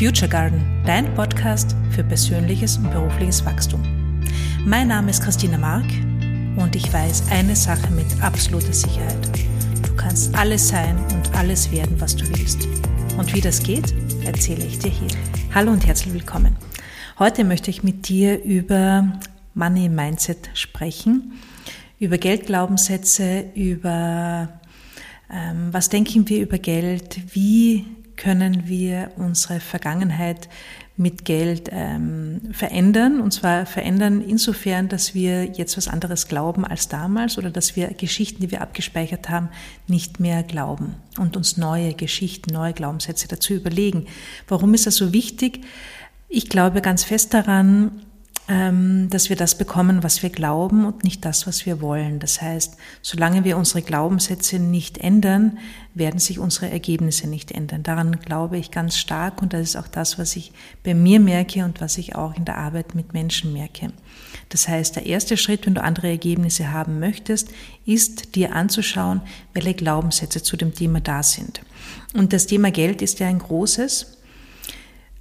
Future Garden, dein Podcast für persönliches und berufliches Wachstum. Mein Name ist Christina Mark und ich weiß eine Sache mit absoluter Sicherheit. Du kannst alles sein und alles werden, was du willst. Und wie das geht, erzähle ich dir hier. Hallo und herzlich willkommen. Heute möchte ich mit dir über Money Mindset sprechen, über Geldglaubenssätze, über ähm, was denken wir über Geld, wie können wir unsere Vergangenheit mit Geld ähm, verändern. Und zwar verändern insofern, dass wir jetzt was anderes glauben als damals oder dass wir Geschichten, die wir abgespeichert haben, nicht mehr glauben und uns neue Geschichten, neue Glaubenssätze dazu überlegen. Warum ist das so wichtig? Ich glaube ganz fest daran, dass wir das bekommen, was wir glauben und nicht das, was wir wollen. Das heißt, solange wir unsere Glaubenssätze nicht ändern, werden sich unsere Ergebnisse nicht ändern. Daran glaube ich ganz stark und das ist auch das, was ich bei mir merke und was ich auch in der Arbeit mit Menschen merke. Das heißt, der erste Schritt, wenn du andere Ergebnisse haben möchtest, ist dir anzuschauen, welche Glaubenssätze zu dem Thema da sind. Und das Thema Geld ist ja ein großes.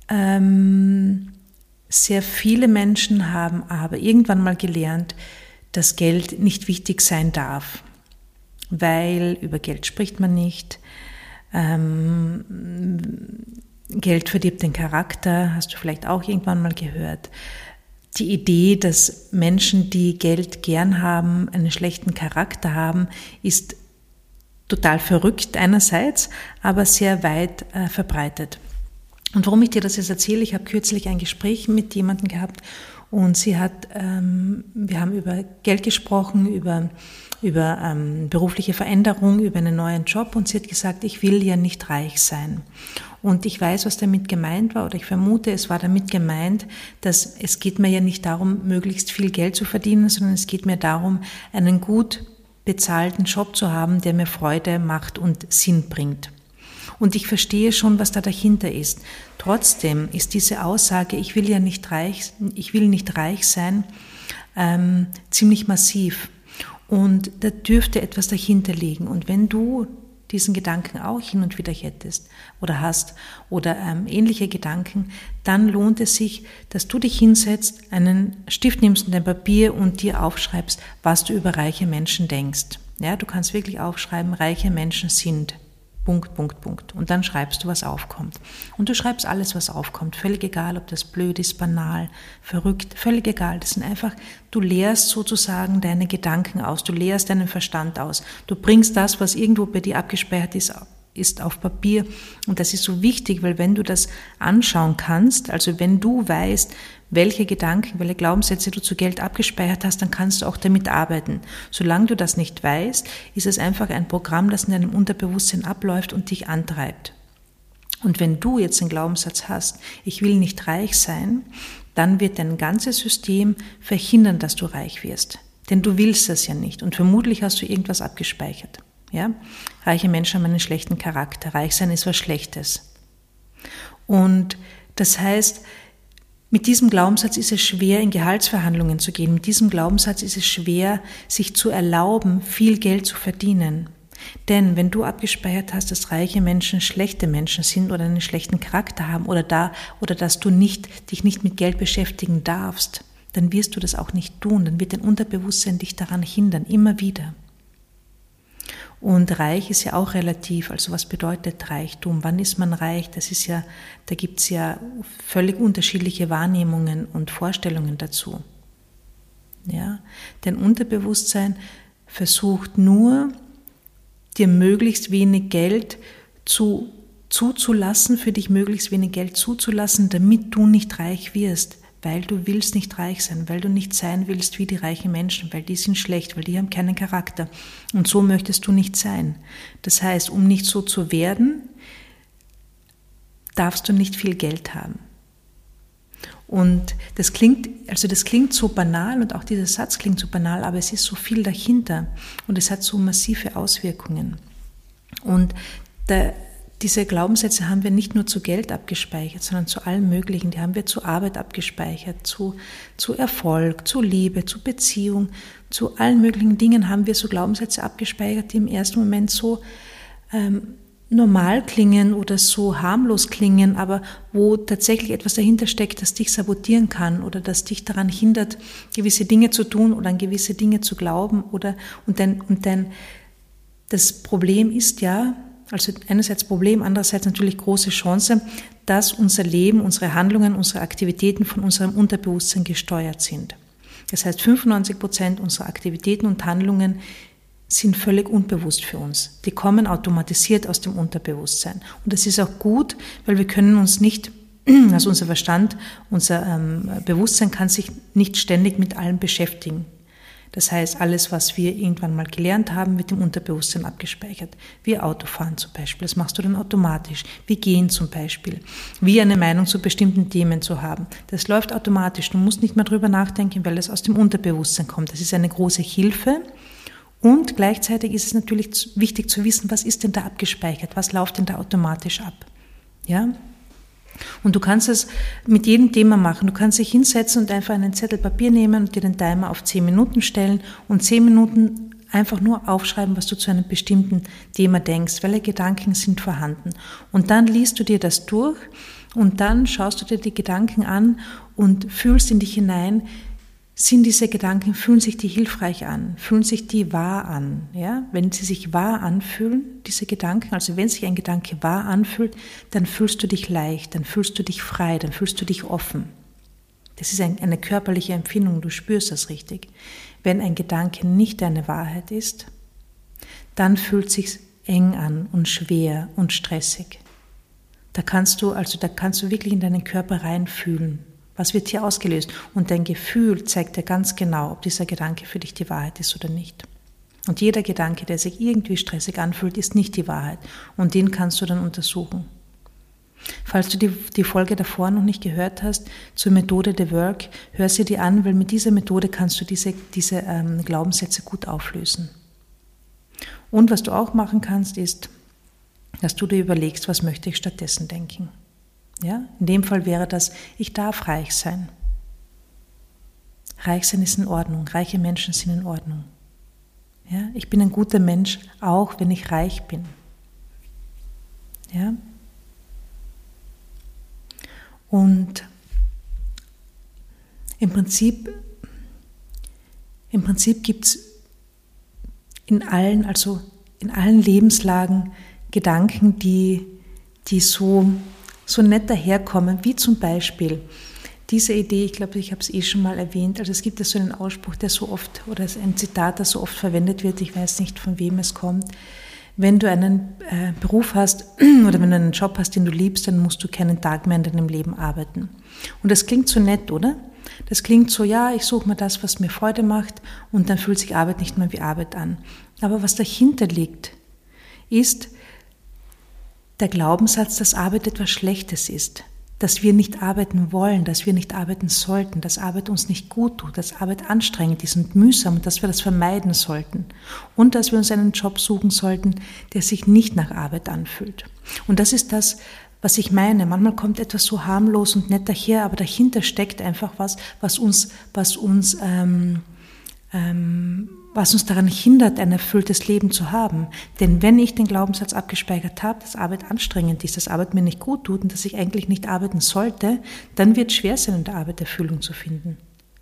Ähm, sehr viele Menschen haben aber irgendwann mal gelernt, dass Geld nicht wichtig sein darf, weil über Geld spricht man nicht. Ähm, Geld verdirbt den Charakter, hast du vielleicht auch irgendwann mal gehört. Die Idee, dass Menschen, die Geld gern haben, einen schlechten Charakter haben, ist total verrückt einerseits, aber sehr weit äh, verbreitet. Und warum ich dir das jetzt erzähle, ich habe kürzlich ein Gespräch mit jemandem gehabt und sie hat, ähm, wir haben über Geld gesprochen, über, über ähm, berufliche Veränderung, über einen neuen Job und sie hat gesagt, ich will ja nicht reich sein. Und ich weiß, was damit gemeint war oder ich vermute, es war damit gemeint, dass es geht mir ja nicht darum, möglichst viel Geld zu verdienen, sondern es geht mir darum, einen gut bezahlten Job zu haben, der mir Freude macht und Sinn bringt. Und ich verstehe schon, was da dahinter ist. Trotzdem ist diese Aussage, ich will ja nicht reich, ich will nicht reich sein, ähm, ziemlich massiv. Und da dürfte etwas dahinter liegen. Und wenn du diesen Gedanken auch hin und wieder hättest oder hast oder ähm, ähnliche Gedanken, dann lohnt es sich, dass du dich hinsetzt, einen Stift nimmst und ein Papier und dir aufschreibst, was du über reiche Menschen denkst. Ja, du kannst wirklich aufschreiben, reiche Menschen sind. Punkt, Punkt, Punkt. Und dann schreibst du, was aufkommt. Und du schreibst alles, was aufkommt. Völlig egal, ob das blöd ist, banal, verrückt, völlig egal. Das sind einfach, du lehrst sozusagen deine Gedanken aus, du lehrst deinen Verstand aus. Du bringst das, was irgendwo bei dir abgespeichert ist, ist auf Papier. Und das ist so wichtig, weil wenn du das anschauen kannst, also wenn du weißt, welche Gedanken, welche Glaubenssätze du zu Geld abgespeichert hast, dann kannst du auch damit arbeiten. Solange du das nicht weißt, ist es einfach ein Programm, das in deinem Unterbewusstsein abläuft und dich antreibt. Und wenn du jetzt einen Glaubenssatz hast, ich will nicht reich sein, dann wird dein ganzes System verhindern, dass du reich wirst. Denn du willst das ja nicht und vermutlich hast du irgendwas abgespeichert. Ja? Reiche Menschen haben einen schlechten Charakter. Reich sein ist was Schlechtes. Und das heißt, mit diesem Glaubenssatz ist es schwer, in Gehaltsverhandlungen zu gehen. Mit diesem Glaubenssatz ist es schwer, sich zu erlauben, viel Geld zu verdienen. Denn wenn du abgespeichert hast, dass reiche Menschen schlechte Menschen sind oder einen schlechten Charakter haben oder da, oder dass du nicht, dich nicht mit Geld beschäftigen darfst, dann wirst du das auch nicht tun. Dann wird dein Unterbewusstsein dich daran hindern, immer wieder. Und reich ist ja auch relativ. Also was bedeutet Reichtum? Wann ist man reich? Das ist ja, da gibt's ja völlig unterschiedliche Wahrnehmungen und Vorstellungen dazu. Ja, dein Unterbewusstsein versucht nur, dir möglichst wenig Geld zu, zuzulassen, für dich möglichst wenig Geld zuzulassen, damit du nicht reich wirst weil du willst nicht reich sein, weil du nicht sein willst wie die reichen Menschen, weil die sind schlecht, weil die haben keinen Charakter. Und so möchtest du nicht sein. Das heißt, um nicht so zu werden, darfst du nicht viel Geld haben. Und das klingt, also das klingt so banal und auch dieser Satz klingt so banal, aber es ist so viel dahinter und es hat so massive Auswirkungen. Und der, diese Glaubenssätze haben wir nicht nur zu Geld abgespeichert, sondern zu allem Möglichen. Die haben wir zu Arbeit abgespeichert, zu, zu Erfolg, zu Liebe, zu Beziehung, zu allen möglichen Dingen haben wir so Glaubenssätze abgespeichert, die im ersten Moment so ähm, normal klingen oder so harmlos klingen, aber wo tatsächlich etwas dahinter steckt, das dich sabotieren kann oder das dich daran hindert, gewisse Dinge zu tun oder an gewisse Dinge zu glauben oder und dein, und dein das Problem ist ja, also einerseits Problem, andererseits natürlich große Chance, dass unser Leben, unsere Handlungen, unsere Aktivitäten von unserem Unterbewusstsein gesteuert sind. Das heißt, 95 Prozent unserer Aktivitäten und Handlungen sind völlig unbewusst für uns. Die kommen automatisiert aus dem Unterbewusstsein. Und das ist auch gut, weil wir können uns nicht, also unser Verstand, unser ähm, Bewusstsein kann sich nicht ständig mit allem beschäftigen. Das heißt, alles, was wir irgendwann mal gelernt haben, wird im Unterbewusstsein abgespeichert. Wie Autofahren zum Beispiel, das machst du dann automatisch. Wie gehen zum Beispiel. Wie eine Meinung zu bestimmten Themen zu haben. Das läuft automatisch. Du musst nicht mehr drüber nachdenken, weil es aus dem Unterbewusstsein kommt. Das ist eine große Hilfe. Und gleichzeitig ist es natürlich wichtig zu wissen, was ist denn da abgespeichert? Was läuft denn da automatisch ab? Ja? Und du kannst es mit jedem Thema machen. Du kannst dich hinsetzen und einfach einen Zettel Papier nehmen und dir den Timer auf zehn Minuten stellen und zehn Minuten einfach nur aufschreiben, was du zu einem bestimmten Thema denkst, welche Gedanken sind vorhanden. Und dann liest du dir das durch und dann schaust du dir die Gedanken an und fühlst in dich hinein, sind diese Gedanken, fühlen sich die hilfreich an, fühlen sich die wahr an. Ja? Wenn sie sich wahr anfühlen, diese Gedanken, also wenn sich ein Gedanke wahr anfühlt, dann fühlst du dich leicht, dann fühlst du dich frei, dann fühlst du dich offen. Das ist eine körperliche Empfindung, du spürst das richtig. Wenn ein Gedanke nicht deine Wahrheit ist, dann fühlt sich eng an und schwer und stressig. Da kannst du, also da kannst du wirklich in deinen Körper reinfühlen. Was wird hier ausgelöst? Und dein Gefühl zeigt dir ganz genau, ob dieser Gedanke für dich die Wahrheit ist oder nicht. Und jeder Gedanke, der sich irgendwie stressig anfühlt, ist nicht die Wahrheit. Und den kannst du dann untersuchen. Falls du die, die Folge davor noch nicht gehört hast zur Methode The Work, hör sie dir an, weil mit dieser Methode kannst du diese, diese ähm, Glaubenssätze gut auflösen. Und was du auch machen kannst, ist, dass du dir überlegst, was möchte ich stattdessen denken. Ja? In dem Fall wäre das, ich darf reich sein. Reich sein ist in Ordnung, reiche Menschen sind in Ordnung. Ja? Ich bin ein guter Mensch, auch wenn ich reich bin. Ja? Und im Prinzip, im Prinzip gibt es in allen, also in allen Lebenslagen Gedanken, die, die so so nett daherkommen, wie zum Beispiel diese Idee, ich glaube, ich habe es eh schon mal erwähnt, also es gibt ja so einen Ausspruch, der so oft, oder ein Zitat, das so oft verwendet wird, ich weiß nicht, von wem es kommt. Wenn du einen äh, Beruf hast oder wenn du einen Job hast, den du liebst, dann musst du keinen Tag mehr in deinem Leben arbeiten. Und das klingt so nett, oder? Das klingt so, ja, ich suche mir das, was mir Freude macht und dann fühlt sich Arbeit nicht mehr wie Arbeit an. Aber was dahinter liegt, ist, der Glaubenssatz, dass Arbeit etwas Schlechtes ist, dass wir nicht arbeiten wollen, dass wir nicht arbeiten sollten, dass Arbeit uns nicht gut tut, dass Arbeit anstrengend ist und mühsam und dass wir das vermeiden sollten und dass wir uns einen Job suchen sollten, der sich nicht nach Arbeit anfühlt. Und das ist das, was ich meine. Manchmal kommt etwas so harmlos und nett daher, aber dahinter steckt einfach was, was uns, was uns ähm, ähm, was uns daran hindert, ein erfülltes Leben zu haben. Denn wenn ich den Glaubenssatz abgespeichert habe, dass Arbeit anstrengend ist, dass Arbeit mir nicht gut tut und dass ich eigentlich nicht arbeiten sollte, dann wird es schwer sein, in der Arbeit Erfüllung zu finden.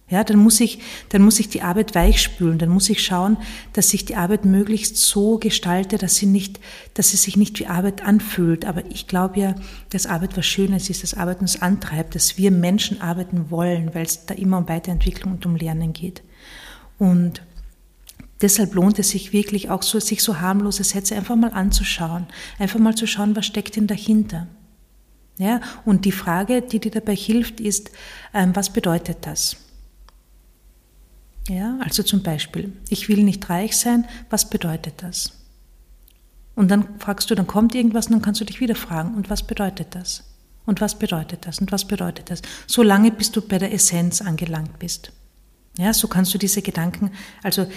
Ja, dann muss ich, dann muss ich die Arbeit weichspülen, dann muss ich schauen, dass sich die Arbeit möglichst so gestalte, dass sie nicht, dass sie sich nicht wie Arbeit anfühlt. Aber ich glaube ja, dass Arbeit was Schönes ist, dass Arbeit uns antreibt, dass wir Menschen arbeiten wollen, weil es da immer um Weiterentwicklung und um Lernen geht. Und Deshalb lohnt es sich wirklich auch so, sich so harmlose Sätze einfach mal anzuschauen. Einfach mal zu schauen, was steckt denn dahinter. Ja, und die Frage, die dir dabei hilft, ist, ähm, was bedeutet das? Ja, also zum Beispiel, ich will nicht reich sein, was bedeutet das? Und dann fragst du, dann kommt irgendwas und dann kannst du dich wieder fragen, und was bedeutet das? Und was bedeutet das? Und was bedeutet das? So lange, bis du bei der Essenz angelangt bist. Ja, so kannst du diese Gedanken, also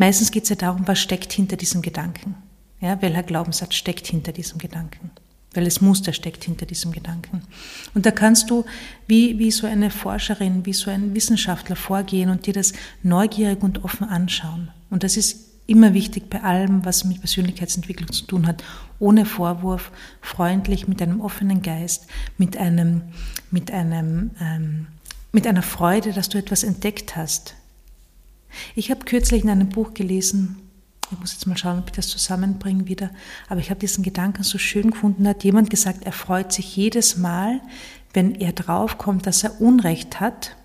Meistens geht es ja darum, was steckt hinter diesem Gedanken. Ja, welcher Glaubenssatz steckt hinter diesem Gedanken? Welches Muster steckt hinter diesem Gedanken? Und da kannst du wie, wie so eine Forscherin, wie so ein Wissenschaftler vorgehen und dir das neugierig und offen anschauen. Und das ist immer wichtig bei allem, was mit Persönlichkeitsentwicklung zu tun hat, ohne Vorwurf, freundlich, mit einem offenen Geist, mit einem, mit einem, ähm, mit einer Freude, dass du etwas entdeckt hast. Ich habe kürzlich in einem Buch gelesen, ich muss jetzt mal schauen, ob ich das zusammenbringe wieder, aber ich habe diesen Gedanken so schön gefunden, hat jemand gesagt, er freut sich jedes Mal, wenn er draufkommt, dass er Unrecht hat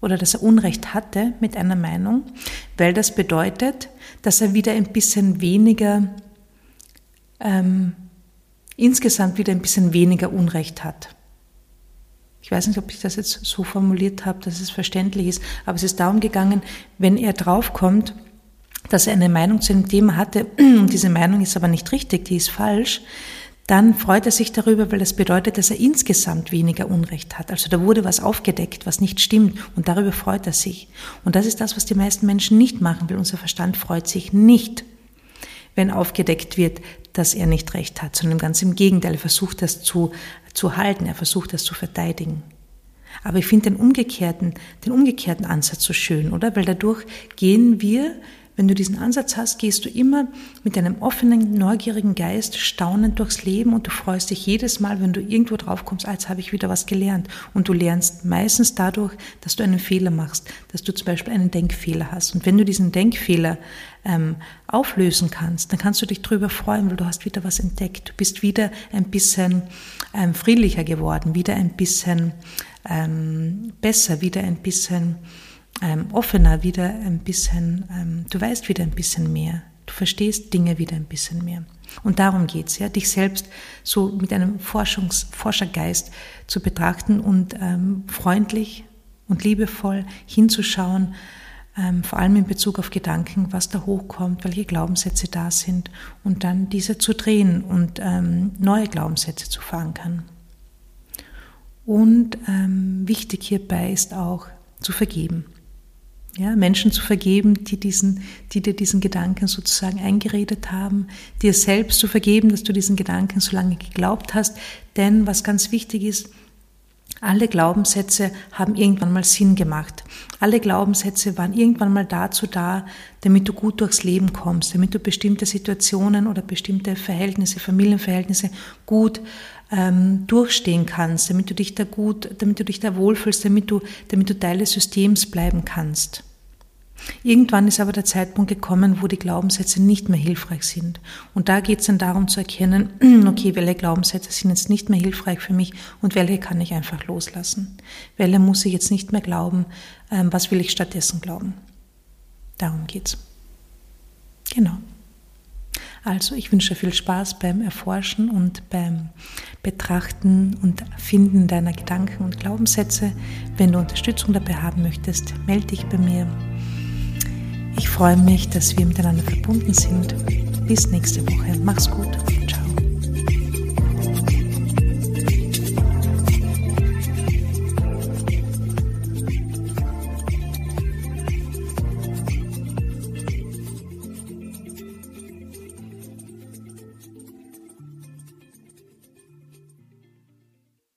oder dass er Unrecht hatte mit einer Meinung, weil das bedeutet, dass er wieder ein bisschen weniger, ähm, insgesamt wieder ein bisschen weniger Unrecht hat. Ich weiß nicht, ob ich das jetzt so formuliert habe, dass es verständlich ist, aber es ist darum gegangen, wenn er draufkommt, dass er eine Meinung zu einem Thema hatte und diese Meinung ist aber nicht richtig, die ist falsch, dann freut er sich darüber, weil das bedeutet, dass er insgesamt weniger Unrecht hat. Also da wurde was aufgedeckt, was nicht stimmt und darüber freut er sich. Und das ist das, was die meisten Menschen nicht machen, weil unser Verstand freut sich nicht, wenn aufgedeckt wird, dass er nicht recht hat, sondern ganz im Gegenteil, er versucht das zu, zu halten, er versucht das zu verteidigen. Aber ich finde den umgekehrten, den umgekehrten Ansatz so schön, oder? Weil dadurch gehen wir wenn du diesen Ansatz hast, gehst du immer mit einem offenen, neugierigen Geist staunend durchs Leben und du freust dich jedes Mal, wenn du irgendwo drauf kommst, als habe ich wieder was gelernt. Und du lernst meistens dadurch, dass du einen Fehler machst, dass du zum Beispiel einen Denkfehler hast. Und wenn du diesen Denkfehler ähm, auflösen kannst, dann kannst du dich darüber freuen, weil du hast wieder was entdeckt. Du bist wieder ein bisschen ähm, friedlicher geworden, wieder ein bisschen ähm, besser, wieder ein bisschen ähm, offener, wieder ein bisschen, ähm, du weißt wieder ein bisschen mehr, du verstehst Dinge wieder ein bisschen mehr. Und darum geht's ja, dich selbst so mit einem Forschungs Forschergeist zu betrachten und ähm, freundlich und liebevoll hinzuschauen, ähm, vor allem in Bezug auf Gedanken, was da hochkommt, welche Glaubenssätze da sind und dann diese zu drehen und ähm, neue Glaubenssätze zu verankern. Und ähm, wichtig hierbei ist auch zu vergeben. Ja, Menschen zu vergeben, die, diesen, die dir diesen Gedanken sozusagen eingeredet haben, dir selbst zu vergeben, dass du diesen Gedanken so lange geglaubt hast. Denn was ganz wichtig ist, alle Glaubenssätze haben irgendwann mal Sinn gemacht. Alle Glaubenssätze waren irgendwann mal dazu da, damit du gut durchs Leben kommst, damit du bestimmte Situationen oder bestimmte Verhältnisse, Familienverhältnisse gut ähm, durchstehen kannst, damit du dich da gut, damit du dich da wohlfühlst, damit du, damit du Teil des Systems bleiben kannst. Irgendwann ist aber der Zeitpunkt gekommen, wo die Glaubenssätze nicht mehr hilfreich sind. Und da geht es dann darum zu erkennen, okay, welche Glaubenssätze sind jetzt nicht mehr hilfreich für mich und welche kann ich einfach loslassen. Welche muss ich jetzt nicht mehr glauben, ähm, was will ich stattdessen glauben. Darum geht's. Genau. Also ich wünsche viel Spaß beim Erforschen und beim Betrachten und Finden deiner Gedanken und Glaubenssätze. Wenn du Unterstützung dabei haben möchtest, melde dich bei mir. Ich freue mich, dass wir miteinander verbunden sind. Bis nächste Woche. Mach's gut.